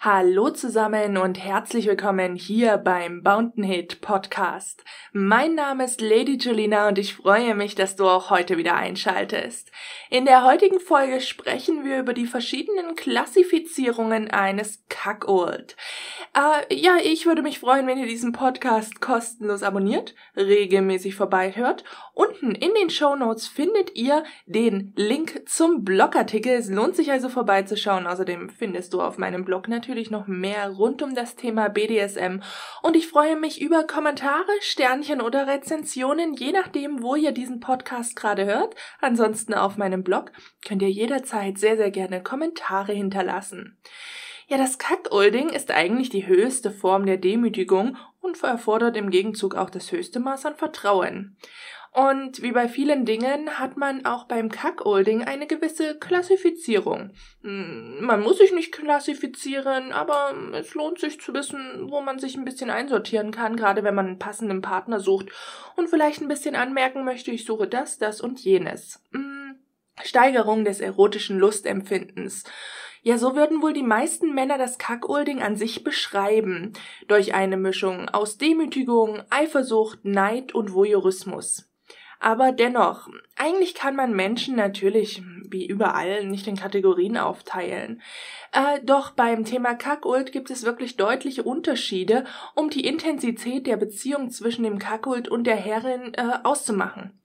Hallo zusammen und herzlich willkommen hier beim Bountain Hit Podcast. Mein Name ist Lady Julina und ich freue mich, dass du auch heute wieder einschaltest. In der heutigen Folge sprechen wir über die verschiedenen Klassifizierungen eines Kackold. Äh, ja, ich würde mich freuen, wenn ihr diesen Podcast kostenlos abonniert, regelmäßig vorbeihört. Unten in den Show Notes findet ihr den Link zum Blogartikel. Es lohnt sich also vorbeizuschauen. Außerdem findest du auf meinem Blog natürlich natürlich noch mehr rund um das Thema BDSM und ich freue mich über Kommentare, Sternchen oder Rezensionen, je nachdem, wo ihr diesen Podcast gerade hört. Ansonsten auf meinem Blog könnt ihr jederzeit sehr, sehr gerne Kommentare hinterlassen. Ja, das Kackolding ist eigentlich die höchste Form der Demütigung und erfordert im Gegenzug auch das höchste Maß an Vertrauen. Und wie bei vielen Dingen hat man auch beim Kackolding eine gewisse Klassifizierung. Hm, man muss sich nicht klassifizieren, aber es lohnt sich zu wissen, wo man sich ein bisschen einsortieren kann, gerade wenn man einen passenden Partner sucht und vielleicht ein bisschen anmerken möchte, ich suche das, das und jenes. Hm, Steigerung des erotischen Lustempfindens. Ja, so würden wohl die meisten Männer das Kackolding an sich beschreiben. Durch eine Mischung aus Demütigung, Eifersucht, Neid und Voyeurismus. Aber dennoch, eigentlich kann man Menschen natürlich, wie überall, nicht in Kategorien aufteilen. Äh, doch beim Thema Kackult gibt es wirklich deutliche Unterschiede, um die Intensität der Beziehung zwischen dem Kackult und der Herrin äh, auszumachen.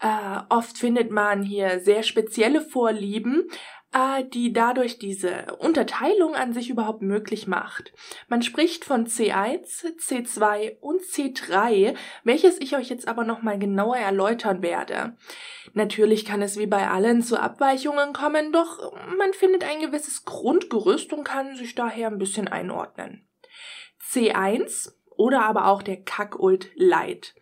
Äh, oft findet man hier sehr spezielle Vorlieben, äh, die dadurch diese Unterteilung an sich überhaupt möglich macht. Man spricht von C1, C2 und C3, welches ich euch jetzt aber nochmal genauer erläutern werde. Natürlich kann es wie bei allen zu Abweichungen kommen, doch man findet ein gewisses Grundgerüst und kann sich daher ein bisschen einordnen. C1 oder aber auch der Kackult Light.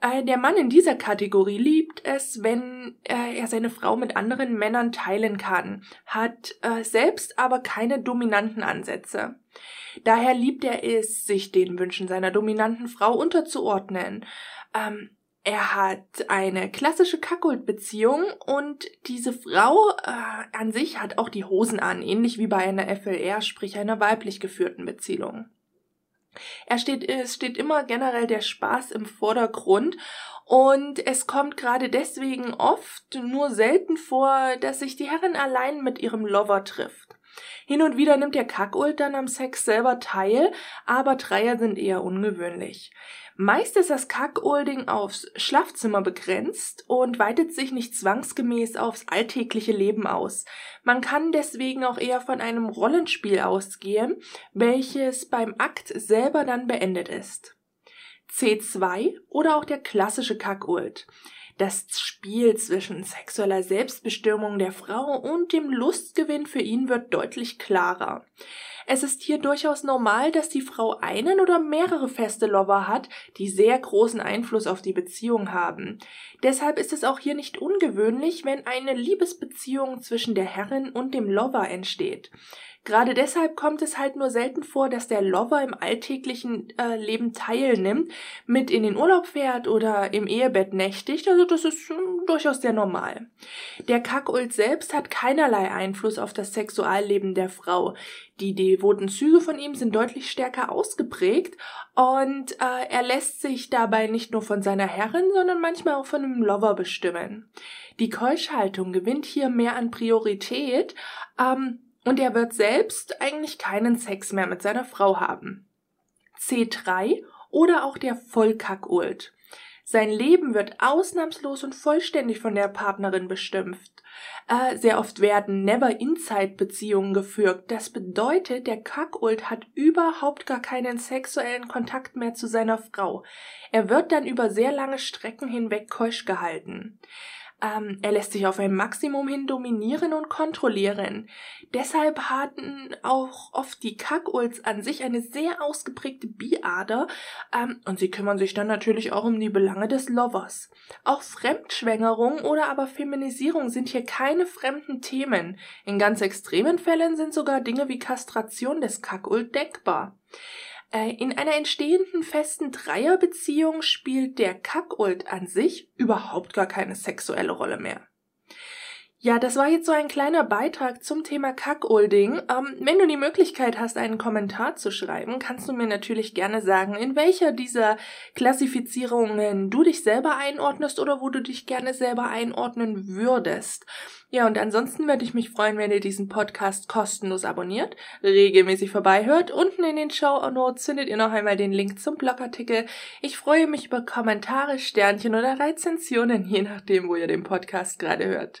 Äh, der Mann in dieser Kategorie liebt es, wenn äh, er seine Frau mit anderen Männern teilen kann, hat äh, selbst aber keine dominanten Ansätze. Daher liebt er es, sich den Wünschen seiner dominanten Frau unterzuordnen. Ähm, er hat eine klassische Kackult-Beziehung und diese Frau äh, an sich hat auch die Hosen an, ähnlich wie bei einer FLR, sprich einer weiblich geführten Beziehung. Er steht, es steht immer generell der Spaß im Vordergrund und es kommt gerade deswegen oft nur selten vor, dass sich die Herrin allein mit ihrem Lover trifft. Hin und wieder nimmt der Kackult dann am Sex selber teil, aber Dreier sind eher ungewöhnlich. Meist ist das Kackolding aufs Schlafzimmer begrenzt und weitet sich nicht zwangsgemäß aufs alltägliche Leben aus. Man kann deswegen auch eher von einem Rollenspiel ausgehen, welches beim Akt selber dann beendet ist. C2 oder auch der klassische Kackult. Das Spiel zwischen sexueller Selbstbestimmung der Frau und dem Lustgewinn für ihn wird deutlich klarer. Es ist hier durchaus normal, dass die Frau einen oder mehrere feste Lover hat, die sehr großen Einfluss auf die Beziehung haben. Deshalb ist es auch hier nicht ungewöhnlich, wenn eine Liebesbeziehung zwischen der Herrin und dem Lover entsteht. Gerade deshalb kommt es halt nur selten vor, dass der Lover im alltäglichen äh, Leben teilnimmt, mit in den Urlaub fährt oder im Ehebett nächtigt. Also das ist äh, durchaus sehr normal. Der Kackult selbst hat keinerlei Einfluss auf das Sexualleben der Frau. Die devoten Züge von ihm sind deutlich stärker ausgeprägt und äh, er lässt sich dabei nicht nur von seiner Herrin, sondern manchmal auch von einem Lover bestimmen. Die Keuschhaltung gewinnt hier mehr an Priorität. Ähm, und er wird selbst eigentlich keinen Sex mehr mit seiner Frau haben. C3 oder auch der Vollkackult. Sein Leben wird ausnahmslos und vollständig von der Partnerin bestimmt. Äh, sehr oft werden Never-Inside-Beziehungen geführt. Das bedeutet, der Kackult hat überhaupt gar keinen sexuellen Kontakt mehr zu seiner Frau. Er wird dann über sehr lange Strecken hinweg keusch gehalten. Ähm, er lässt sich auf ein Maximum hin dominieren und kontrollieren. Deshalb hatten auch oft die Kackults an sich eine sehr ausgeprägte Biader ähm, und sie kümmern sich dann natürlich auch um die Belange des Lovers. Auch Fremdschwängerung oder aber Feminisierung sind hier keine fremden Themen. In ganz extremen Fällen sind sogar Dinge wie Kastration des Kackult denkbar. Äh, in einer entstehenden festen Dreierbeziehung spielt der Kackult an sich überhaupt gar keine sexuelle Rolle mehr. Ja, das war jetzt so ein kleiner Beitrag zum Thema Kackolding. Ähm, wenn du die Möglichkeit hast, einen Kommentar zu schreiben, kannst du mir natürlich gerne sagen, in welcher dieser Klassifizierungen du dich selber einordnest oder wo du dich gerne selber einordnen würdest. Ja, und ansonsten würde ich mich freuen, wenn ihr diesen Podcast kostenlos abonniert, regelmäßig vorbeihört. Unten in den Show Notes findet ihr noch einmal den Link zum Blogartikel. Ich freue mich über Kommentare, Sternchen oder Rezensionen, je nachdem, wo ihr den Podcast gerade hört.